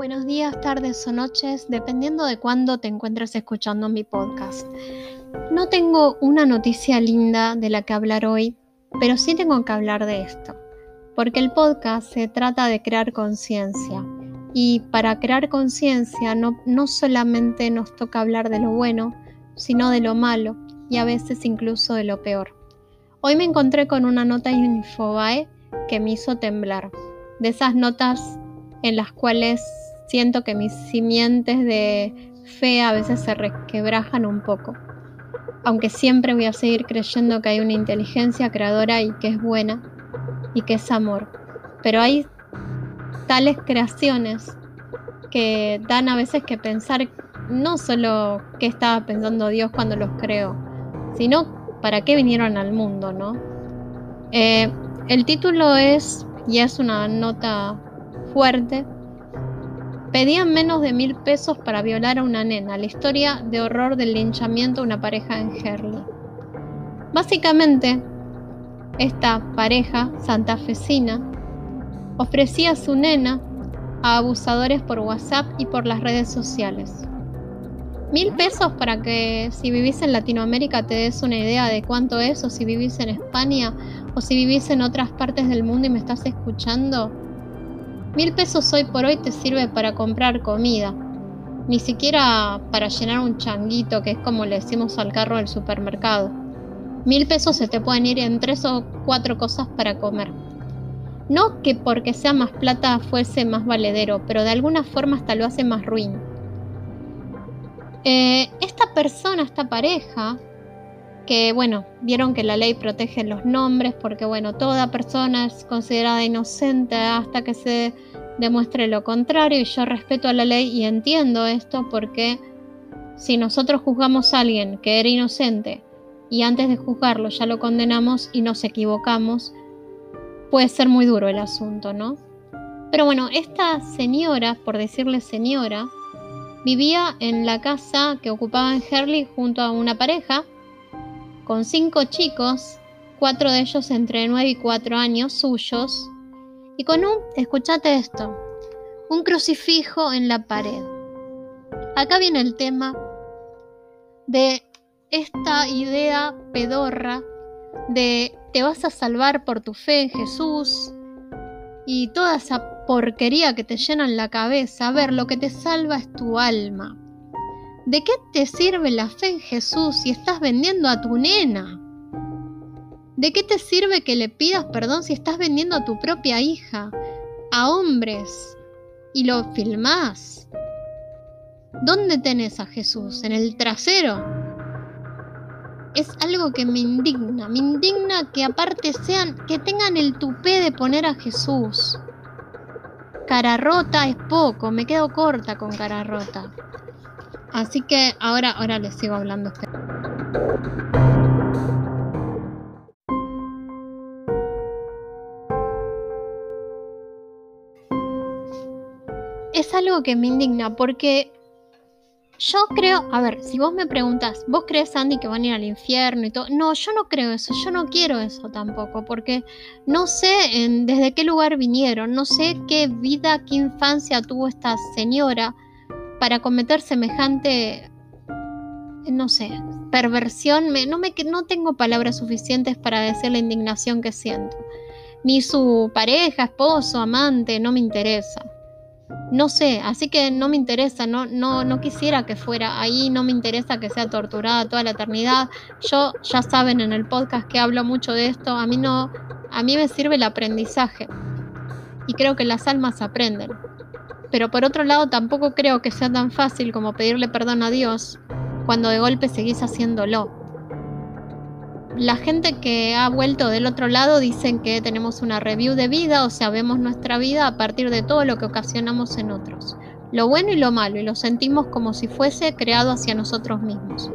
Buenos días, tardes o noches, dependiendo de cuándo te encuentres escuchando mi podcast. No tengo una noticia linda de la que hablar hoy, pero sí tengo que hablar de esto, porque el podcast se trata de crear conciencia. Y para crear conciencia no, no solamente nos toca hablar de lo bueno, sino de lo malo y a veces incluso de lo peor. Hoy me encontré con una nota en Infobae que me hizo temblar. De esas notas en las cuales siento que mis simientes de fe a veces se requebrajan un poco. Aunque siempre voy a seguir creyendo que hay una inteligencia creadora y que es buena y que es amor. Pero hay tales creaciones que dan a veces que pensar no solo qué estaba pensando Dios cuando los creó, sino para qué vinieron al mundo, ¿no? Eh, el título es, y es una nota fuerte, pedían menos de mil pesos para violar a una nena, la historia de horror del linchamiento de una pareja en Herley. Básicamente, esta pareja santafesina ofrecía su nena a abusadores por WhatsApp y por las redes sociales. Mil pesos para que si vivís en Latinoamérica te des una idea de cuánto es, o si vivís en España, o si vivís en otras partes del mundo y me estás escuchando, Mil pesos hoy por hoy te sirve para comprar comida, ni siquiera para llenar un changuito, que es como le decimos al carro del supermercado. Mil pesos se te pueden ir en tres o cuatro cosas para comer. No que porque sea más plata fuese más valedero, pero de alguna forma hasta lo hace más ruin. Eh, esta persona, esta pareja, que bueno, vieron que la ley protege los nombres porque bueno, toda persona es considerada inocente hasta que se demuestre lo contrario y yo respeto a la ley y entiendo esto porque si nosotros juzgamos a alguien que era inocente y antes de juzgarlo ya lo condenamos y nos equivocamos, puede ser muy duro el asunto, ¿no? Pero bueno, esta señora, por decirle señora, vivía en la casa que ocupaba en Herley junto a una pareja con cinco chicos, cuatro de ellos entre 9 y 4 años suyos, y con un, escúchate esto, un crucifijo en la pared. Acá viene el tema de esta idea pedorra de te vas a salvar por tu fe en Jesús y toda esa porquería que te llena en la cabeza. A ver, lo que te salva es tu alma. ¿De qué te sirve la fe en Jesús si estás vendiendo a tu nena? ¿De qué te sirve que le pidas perdón si estás vendiendo a tu propia hija, a hombres, y lo filmás? ¿Dónde tenés a Jesús? ¿En el trasero? Es algo que me indigna, me indigna que aparte sean, que tengan el tupé de poner a Jesús. Cara rota es poco, me quedo corta con cara rota. Así que ahora, ahora les sigo hablando. Es algo que me indigna porque yo creo, a ver, si vos me preguntas, ¿vos crees, Andy, que van a ir al infierno y todo? No, yo no creo eso, yo no quiero eso tampoco, porque no sé desde qué lugar vinieron, no sé qué vida, qué infancia tuvo esta señora para cometer semejante, no sé, perversión, no, me, no tengo palabras suficientes para decir la indignación que siento. Ni su pareja, esposo, amante, no me interesa. No sé, así que no me interesa, no, no, no quisiera que fuera ahí, no me interesa que sea torturada toda la eternidad. Yo ya saben en el podcast que hablo mucho de esto, a mí no, a mí me sirve el aprendizaje. Y creo que las almas aprenden. Pero por otro lado tampoco creo que sea tan fácil como pedirle perdón a Dios cuando de golpe seguís haciéndolo. La gente que ha vuelto del otro lado dicen que tenemos una review de vida, o sea, vemos nuestra vida a partir de todo lo que ocasionamos en otros, lo bueno y lo malo, y lo sentimos como si fuese creado hacia nosotros mismos.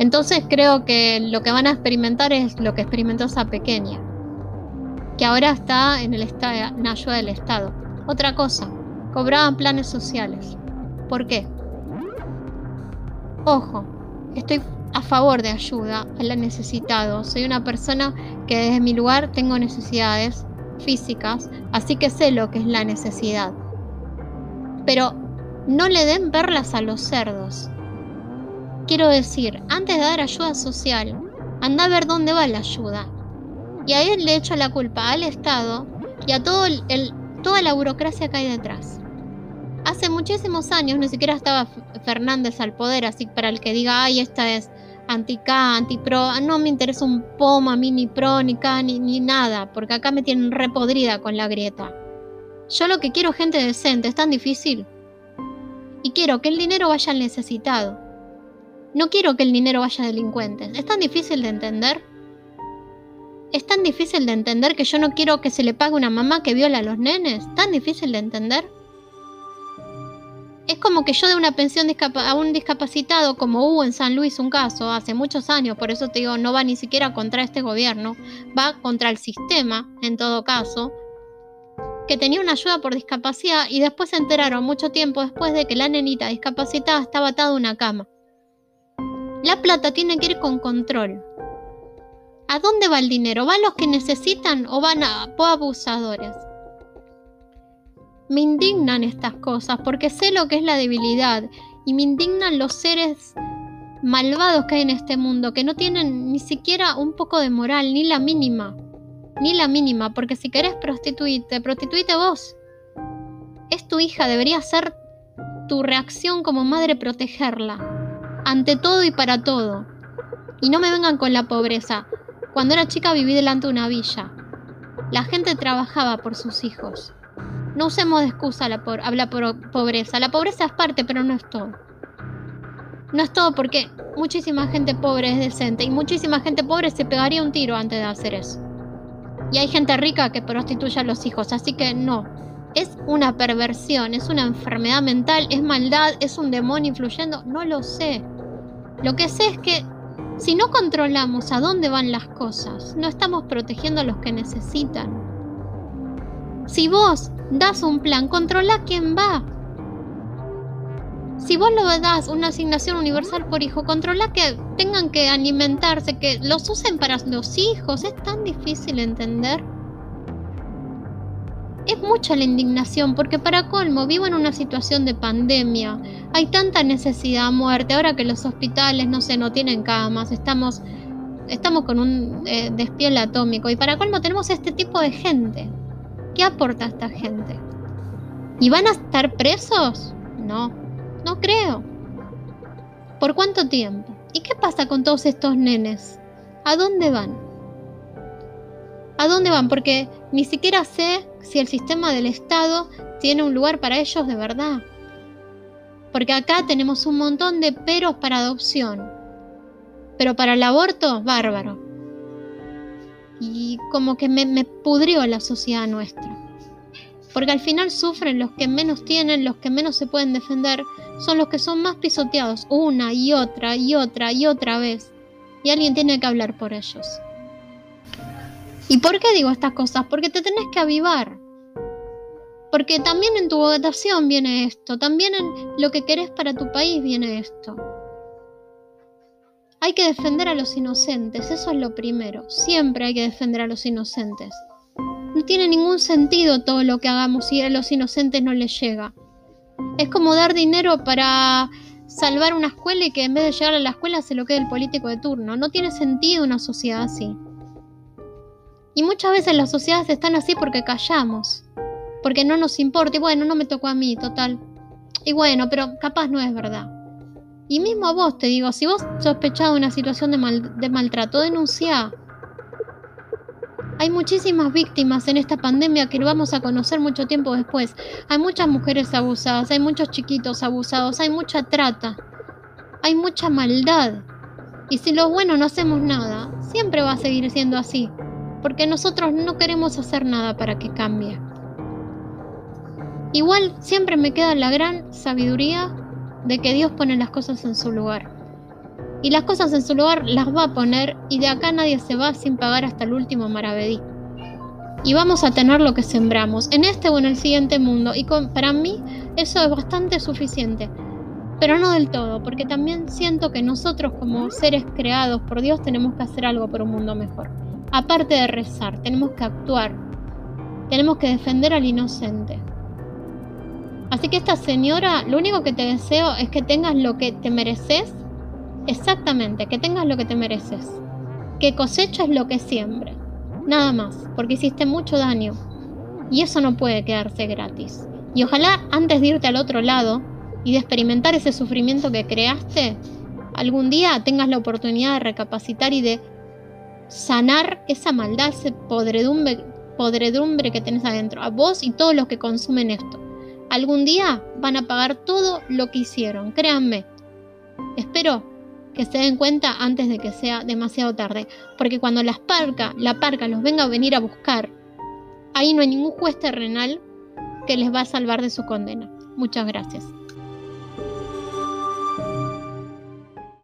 Entonces creo que lo que van a experimentar es lo que experimentó esa pequeña, que ahora está en el estado en ayuda del Estado. Otra cosa, cobraban planes sociales. ¿Por qué? Ojo, estoy a favor de ayuda al necesitado. Soy una persona que desde mi lugar tengo necesidades físicas, así que sé lo que es la necesidad. Pero no le den perlas a los cerdos. Quiero decir, antes de dar ayuda social, anda a ver dónde va la ayuda. Y ahí le echo la culpa al Estado y a todo el, toda la burocracia que hay detrás. Hace muchísimos años ni siquiera estaba Fernández al poder, así para el que diga, ay, esta es anti-K, anti-pro, no me interesa un pomo a mí ni pro, ni K, ni, ni nada, porque acá me tienen repodrida con la grieta. Yo lo que quiero gente decente, es tan difícil. Y quiero que el dinero vaya al necesitado. No quiero que el dinero vaya a delincuentes. ¿Es tan difícil de entender? ¿Es tan difícil de entender que yo no quiero que se le pague una mamá que viola a los nenes? ¿Tan difícil de entender? Es como que yo de una pensión a un discapacitado, como hubo en San Luis un caso hace muchos años, por eso te digo, no va ni siquiera contra este gobierno, va contra el sistema, en todo caso, que tenía una ayuda por discapacidad y después se enteraron mucho tiempo después de que la nenita discapacitada estaba atada a una cama. La plata tiene que ir con control. ¿A dónde va el dinero? ¿Va a los que necesitan o van a, a abusadores? Me indignan estas cosas porque sé lo que es la debilidad y me indignan los seres malvados que hay en este mundo, que no tienen ni siquiera un poco de moral, ni la mínima, ni la mínima, porque si querés prostituirte, prostituite vos. Es tu hija, debería ser tu reacción como madre protegerla, ante todo y para todo. Y no me vengan con la pobreza. Cuando era chica viví delante de una villa. La gente trabajaba por sus hijos. No usemos excusa la por, habla por pobreza. La pobreza es parte, pero no es todo. No es todo porque muchísima gente pobre es decente y muchísima gente pobre se pegaría un tiro antes de hacer eso. Y hay gente rica que prostituye a los hijos, así que no. Es una perversión, es una enfermedad mental, es maldad, es un demonio influyendo, no lo sé. Lo que sé es que si no controlamos a dónde van las cosas, no estamos protegiendo a los que necesitan. Si vos das un plan, controla quién va. Si vos lo das una asignación universal por hijo, controla que tengan que alimentarse, que los usen para los hijos. Es tan difícil entender. Es mucha la indignación porque para colmo vivo en una situación de pandemia. Hay tanta necesidad, muerte. Ahora que los hospitales, no sé, no tienen camas, estamos, estamos con un eh, despiel atómico. Y para colmo tenemos este tipo de gente. ¿Qué aporta esta gente? ¿Y van a estar presos? No, no creo. ¿Por cuánto tiempo? ¿Y qué pasa con todos estos nenes? ¿A dónde van? ¿A dónde van? Porque ni siquiera sé si el sistema del Estado tiene un lugar para ellos de verdad. Porque acá tenemos un montón de peros para adopción. Pero para el aborto, bárbaro y como que me, pudrió la sociedad nuestra. Porque al final sufren los que menos tienen, los que menos se pueden defender, son los que son más pisoteados una y otra y otra y otra vez. Y alguien tiene que hablar por ellos. ¿Y por qué digo estas cosas? Porque te tenés que avivar. Porque también en tu votación viene esto, también en lo que querés para tu país viene esto. Hay que defender a los inocentes, eso es lo primero. Siempre hay que defender a los inocentes. No tiene ningún sentido todo lo que hagamos si a los inocentes no les llega. Es como dar dinero para salvar una escuela y que en vez de llegar a la escuela se lo quede el político de turno. No tiene sentido una sociedad así. Y muchas veces las sociedades están así porque callamos, porque no nos importa. Y bueno, no me tocó a mí, total. Y bueno, pero capaz no es verdad. Y mismo a vos te digo, si vos sospechás de una situación de, maltrato, denuncia. Hay muchísimas víctimas en esta pandemia que lo vamos a conocer mucho tiempo después. Hay muchas mujeres abusadas, hay muchos chiquitos abusados, hay mucha trata, hay mucha maldad. Y si los buenos no hacemos nada, siempre va a seguir siendo así, porque nosotros no queremos hacer nada para que cambie. Igual siempre me queda la gran sabiduría de que Dios pone las cosas en su lugar. Y las cosas en su lugar las va a poner y de acá nadie se va sin pagar hasta el último maravedí. Y vamos a tener lo que sembramos, en este o en el siguiente mundo. Y para mí eso es bastante suficiente. Pero no del todo, porque también siento que nosotros como seres creados por Dios tenemos que hacer algo por un mundo mejor. Aparte de rezar, tenemos que actuar. Tenemos que defender al inocente. Así que esta señora, lo único que te deseo es que tengas lo que te mereces, exactamente, que tengas lo que te mereces, que coseches lo que siembra, nada más, porque hiciste mucho daño y eso no puede quedarse gratis. Y ojalá antes de irte al otro lado y de experimentar ese sufrimiento que creaste, algún día tengas la oportunidad de recapacitar y de sanar esa maldad, ese podredumbre, podredumbre que tenés adentro, a vos y todos los que consumen esto. Algún día van a pagar todo lo que hicieron, créanme. Espero que se den cuenta antes de que sea demasiado tarde, porque cuando las parca, la parca los venga a venir a buscar, ahí no hay ningún juez terrenal que les va a salvar de su condena. Muchas gracias.